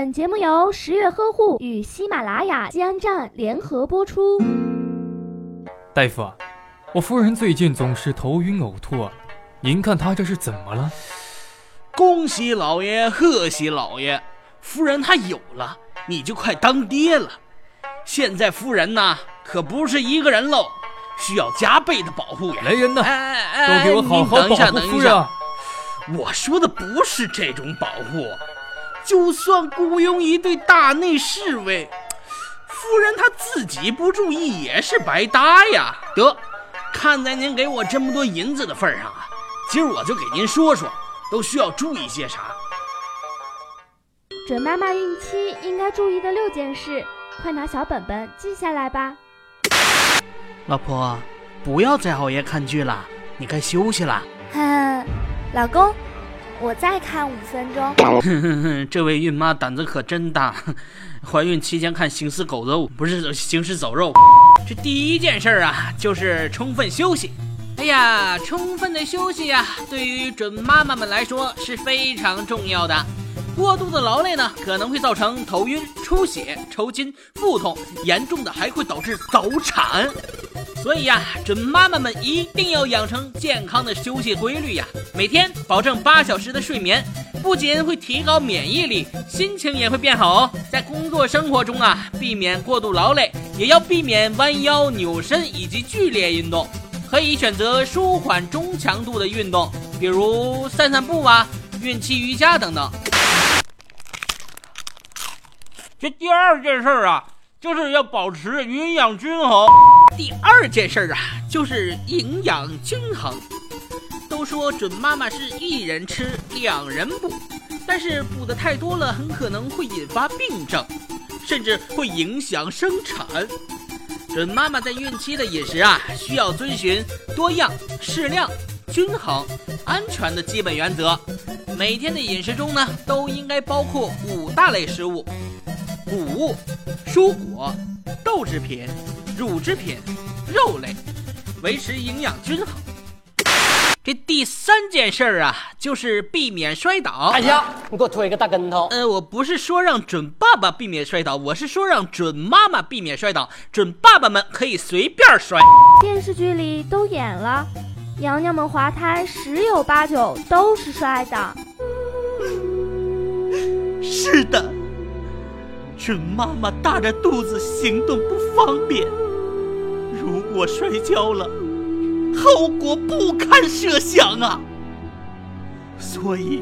本节目由十月呵护与喜马拉雅西安站联合播出。大夫，我夫人最近总是头晕呕吐，您看她这是怎么了？恭喜老爷，贺喜老爷，夫人她有了，你就快当爹了。现在夫人呐，可不是一个人喽，需要加倍的保护呀。来人呐，哎都给我好好保护夫人！我说的不是这种保护。就算雇佣一对大内侍卫，夫人她自己不注意也是白搭呀。得，看在您给我这么多银子的份上啊，今儿我就给您说说，都需要注意些啥。准妈妈孕期应该注意的六件事，快拿小本本记下来吧。老婆，不要再熬夜看剧了，你该休息了。哼，老公。我再看五分钟。这位孕妈胆子可真大，怀孕期间看行尸狗肉，不是行尸走肉。这第一件事啊，就是充分休息。哎呀，充分的休息呀，对于准妈妈们来说是非常重要的。过度的劳累呢，可能会造成头晕、出血、抽筋、腹痛，严重的还会导致早产。所以呀，准妈妈们一定要养成健康的休息规律呀！每天保证八小时的睡眠，不仅会提高免疫力，心情也会变好哦。在工作生活中啊，避免过度劳累，也要避免弯腰、扭身以及剧烈运动，可以选择舒缓中强度的运动，比如散散步啊、孕期瑜伽等等。这第二件事儿啊。就是要保持营养均衡。第二件事啊，就是营养均衡。都说准妈妈是一人吃两人补，但是补的太多了，很可能会引发病症，甚至会影响生产。准妈妈在孕期的饮食啊，需要遵循多样、适量、均衡、安全的基本原则。每天的饮食中呢，都应该包括五大类食物。谷物、蔬果、豆制品、乳制品、肉类，维持营养均衡。这第三件事儿啊，就是避免摔倒。大强，你给我推个大跟头。呃，我不是说让准爸爸避免摔倒，我是说让准妈妈避免摔倒。准爸爸们可以随便摔。电视剧里都演了，娘娘们滑胎十有八九都是摔的。是的。准妈妈大着肚子行动不方便，我摔跤了，后果不堪设想啊！所以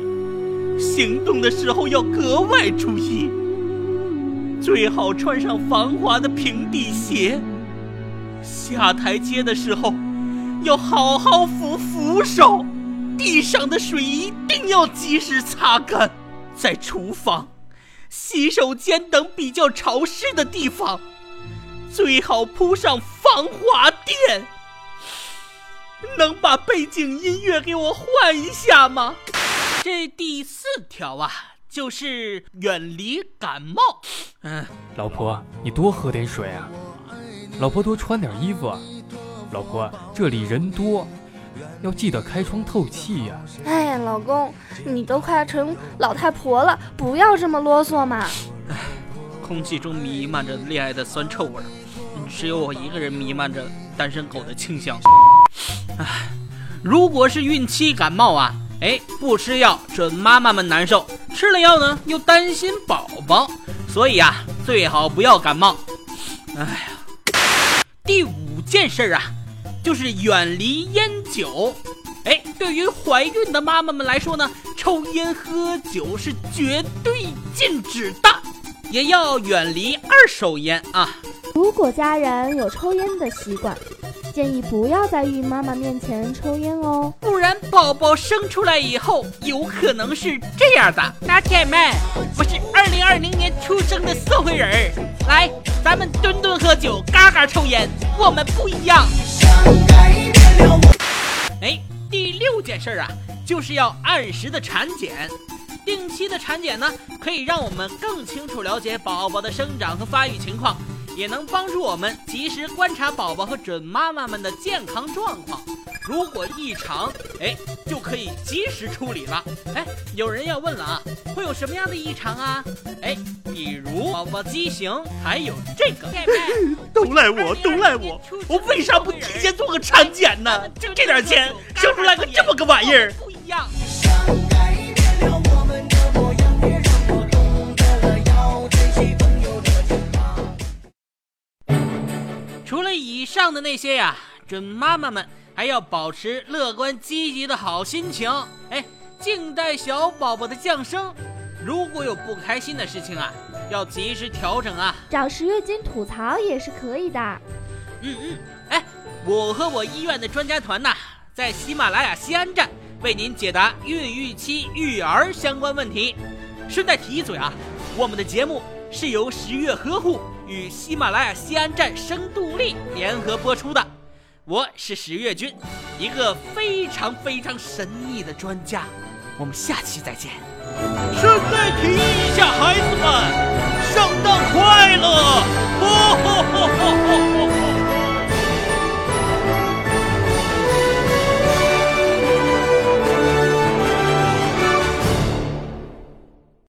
行动的时候要格外注意，最好穿上防滑的平底鞋。下台阶的时候要好好扶扶手，地上的水一定要及时擦干。在厨房。洗手间等比较潮湿的地方，最好铺上防滑垫。能把背景音乐给我换一下吗？这第四条啊，就是远离感冒。嗯，老婆，你多喝点水啊。老婆，多穿点衣服啊。老婆，这里人多。要记得开窗透气呀！哎呀，老公，你都快成老太婆了，不要这么啰嗦嘛！哎，空气中弥漫着恋爱的酸臭味儿，只有我一个人弥漫着单身狗的清香。哎，如果是孕期感冒啊，哎，不吃药准妈妈们难受，吃了药呢又担心宝宝，所以啊，最好不要感冒。哎呀，第五件事啊。就是远离烟酒，哎，对于怀孕的妈妈们来说呢，抽烟喝酒是绝对禁止的，也要远离二手烟啊。如果家人有抽烟的习惯，建议不要在孕妈妈面前抽烟哦，不然宝宝生出来以后有可能是这样的。老铁们，我是二零二零年出生的社会人儿，来，咱们顿顿喝酒，嘎嘎抽烟，我们不一样。哎，第六件事啊，就是要按时的产检。定期的产检呢，可以让我们更清楚了解宝宝的生长和发育情况，也能帮助我们及时观察宝宝和准妈妈们的健康状况。如果异常，哎，就可以及时处理了。哎，有人要问了啊，会有什么样的异常啊？哎，比如宝宝畸形，还有这个，都赖我，都赖我，我为啥不提前做个产检呢？就这点钱，生出来个这么个玩意儿，不一样。以上的那些呀，准妈妈们还要保持乐观积极的好心情，哎，静待小宝宝的降生。如果有不开心的事情啊，要及时调整啊。找十月君吐槽也是可以的。嗯嗯，哎，我和我医院的专家团呐，在喜马拉雅西安站为您解答孕育期育儿相关问题。顺带提一嘴啊，我们的节目是由十月呵护与喜马拉雅西安站生度力联合播出的。我是十月君，一个非常非常神秘的专家。我们下期再见。顺带提一下，孩子们，圣诞快乐！